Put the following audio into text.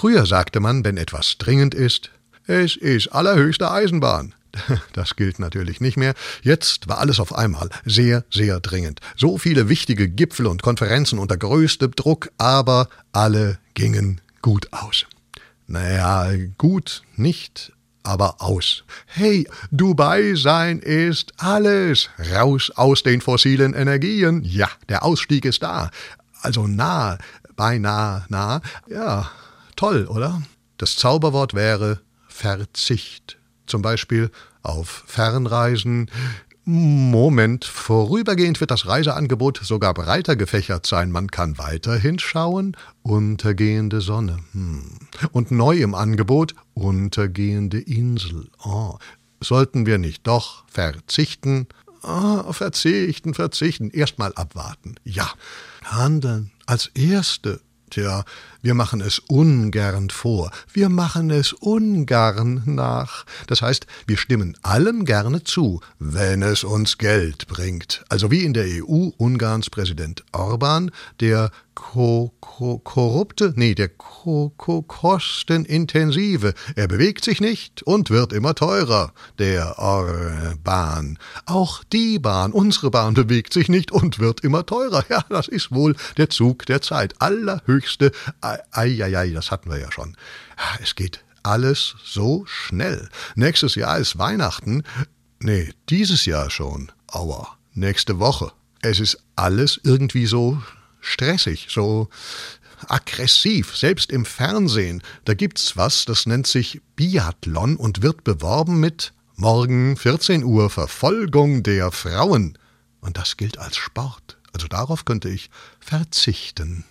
Früher sagte man, wenn etwas dringend ist, es ist allerhöchste Eisenbahn. Das gilt natürlich nicht mehr. Jetzt war alles auf einmal sehr, sehr dringend. So viele wichtige Gipfel und Konferenzen unter größtem Druck, aber alle gingen gut aus. Naja, gut nicht, aber aus. Hey, Dubai sein ist alles. Raus aus den fossilen Energien. Ja, der Ausstieg ist da. Also nah, beinahe nah. Ja, toll, oder? Das Zauberwort wäre Verzicht. Zum Beispiel auf Fernreisen. Moment, vorübergehend wird das Reiseangebot sogar breiter gefächert sein. Man kann weiterhin schauen. Untergehende Sonne. Hm. Und neu im Angebot untergehende Insel. Oh. Sollten wir nicht doch verzichten? Oh, verzichten, verzichten. Erstmal abwarten. Ja. Handeln. Als Erste Tja, wir machen es ungern vor, wir machen es ungern nach. Das heißt, wir stimmen allem gerne zu, wenn es uns Geld bringt. Also wie in der EU Ungarns Präsident Orban, der ko ko korrupte, nee, der ko ko kostenintensive. Er bewegt sich nicht und wird immer teurer, der Orban. Auch die Bahn, unsere Bahn bewegt sich nicht und wird immer teurer. Ja, das ist wohl der Zug der Zeit. Allerhöchste, eieiei, das hatten wir ja schon. Es geht alles so schnell. Nächstes Jahr ist Weihnachten. Nee, dieses Jahr schon. Aua. Nächste Woche. Es ist alles irgendwie so stressig, so aggressiv, selbst im Fernsehen. Da gibt's was, das nennt sich Biathlon und wird beworben mit Morgen 14 Uhr Verfolgung der Frauen. Und das gilt als Sport. Also darauf könnte ich verzichten.